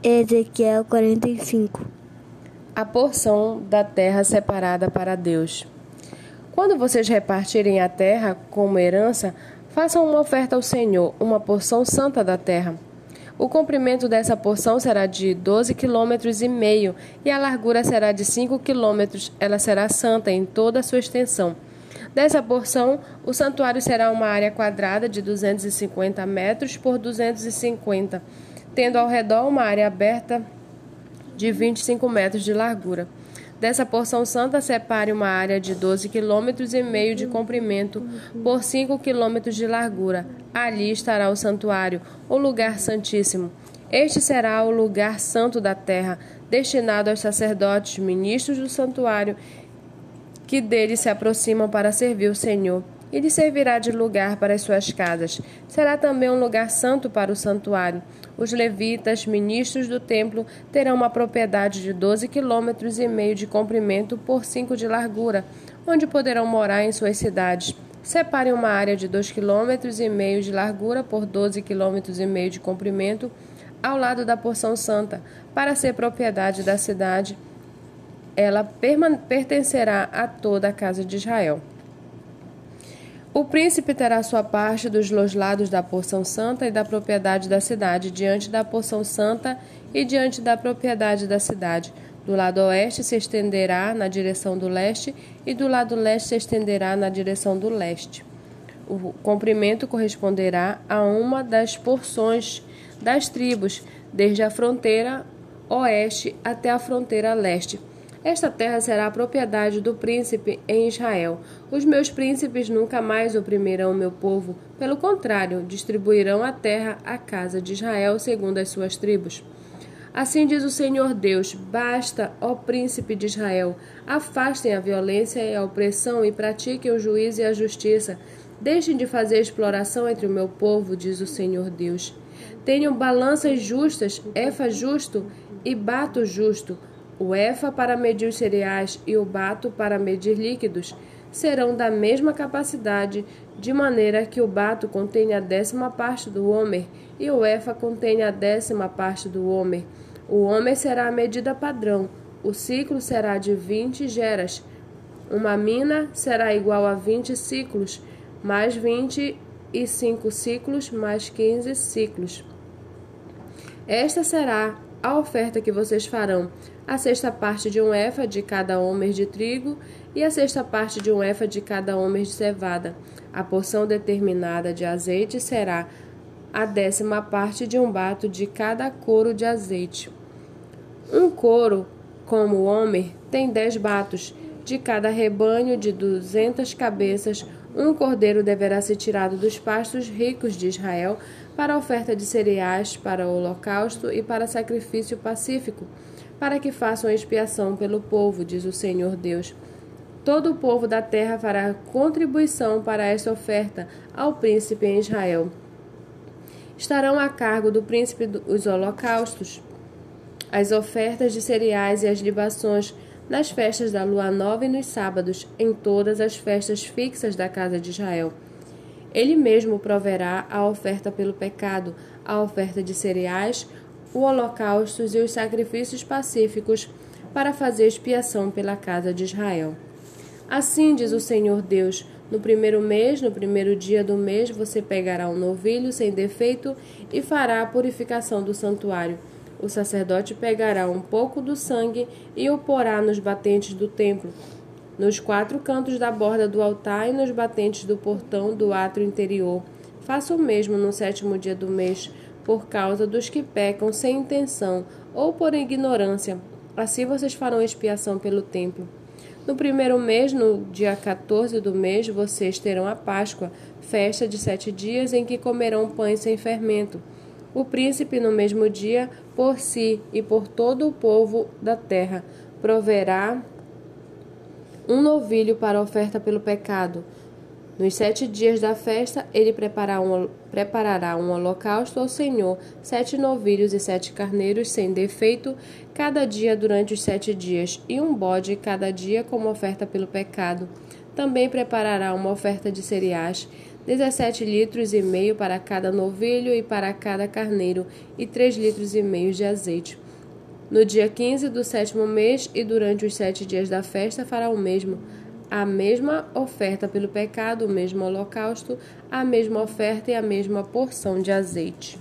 Ezequiel 45 A porção da terra separada para Deus. Quando vocês repartirem a terra como herança, façam uma oferta ao Senhor, uma porção santa da terra. O comprimento dessa porção será de doze quilômetros e meio e a largura será de cinco quilômetros. Ela será santa em toda a sua extensão. Dessa porção, o santuário será uma área quadrada de 250 metros por 250, tendo ao redor uma área aberta de 25 metros de largura. Dessa porção santa, separe uma área de 12 quilômetros e meio de comprimento por 5 quilômetros de largura. Ali estará o santuário, o lugar santíssimo. Este será o lugar santo da terra, destinado aos sacerdotes, ministros do santuário, que dele se aproximam para servir o Senhor. E lhe servirá de lugar para as suas casas. Será também um lugar santo para o santuário. Os levitas, ministros do templo, terão uma propriedade de doze quilômetros e meio de comprimento por cinco de largura, onde poderão morar em suas cidades. Separem uma área de dois quilômetros e meio de largura por doze quilômetros e meio de comprimento ao lado da porção santa, para ser propriedade da cidade. Ela pertencerá a toda a casa de Israel. O príncipe terá sua parte dos dois lados da porção santa e da propriedade da cidade, diante da porção santa e diante da propriedade da cidade. Do lado oeste se estenderá na direção do leste, e do lado leste se estenderá na direção do leste. O comprimento corresponderá a uma das porções das tribos, desde a fronteira oeste até a fronteira leste. Esta terra será a propriedade do príncipe em Israel. Os meus príncipes nunca mais oprimirão o meu povo, pelo contrário, distribuirão a terra à casa de Israel segundo as suas tribos. Assim diz o Senhor Deus: Basta, ó príncipe de Israel, afastem a violência e a opressão e pratiquem o juízo e a justiça. Deixem de fazer exploração entre o meu povo, diz o Senhor Deus. Tenham balanças justas, efa justo e bato justo o EFA para medir os cereais e o bato para medir líquidos serão da mesma capacidade, de maneira que o bato contenha a décima parte do homer e o EFA contenha a décima parte do homer. O homer será a medida padrão, o ciclo será de 20 geras. Uma mina será igual a 20 ciclos, mais 25 ciclos, mais 15 ciclos. Esta será a oferta que vocês farão a sexta parte de um efa de cada homer de trigo e a sexta parte de um efa de cada homer de cevada. A porção determinada de azeite será a décima parte de um bato de cada coro de azeite. Um coro, como homer, tem dez batos. De cada rebanho de duzentas cabeças, um cordeiro deverá ser tirado dos pastos ricos de Israel para oferta de cereais, para o holocausto e para sacrifício pacífico para que façam expiação pelo povo, diz o Senhor Deus. Todo o povo da terra fará contribuição para esta oferta ao príncipe em Israel. Estarão a cargo do príncipe os holocaustos, as ofertas de cereais e as libações nas festas da lua nova e nos sábados, em todas as festas fixas da casa de Israel. Ele mesmo proverá a oferta pelo pecado, a oferta de cereais, o holocaustos e os sacrifícios pacíficos para fazer expiação pela casa de Israel. Assim diz o Senhor Deus: no primeiro mês, no primeiro dia do mês, você pegará um novilho sem defeito e fará a purificação do santuário. O sacerdote pegará um pouco do sangue e o porá nos batentes do templo, nos quatro cantos da borda do altar e nos batentes do portão do átrio interior. Faça o mesmo no sétimo dia do mês por causa dos que pecam sem intenção ou por ignorância. Assim vocês farão expiação pelo templo. No primeiro mês, no dia 14 do mês, vocês terão a Páscoa, festa de sete dias em que comerão pães sem fermento. O príncipe, no mesmo dia, por si e por todo o povo da terra, proverá um novilho para oferta pelo pecado. Nos sete dias da festa, ele um, preparará um holocausto ao Senhor, sete novilhos e sete carneiros sem defeito, cada dia durante os sete dias, e um bode cada dia como oferta pelo pecado. Também preparará uma oferta de cereais. Dezessete litros e meio para cada novilho e para cada carneiro, e três litros e meio de azeite. No dia quinze do sétimo mês e durante os sete dias da festa fará o mesmo. A mesma oferta pelo pecado, o mesmo holocausto, a mesma oferta e a mesma porção de azeite.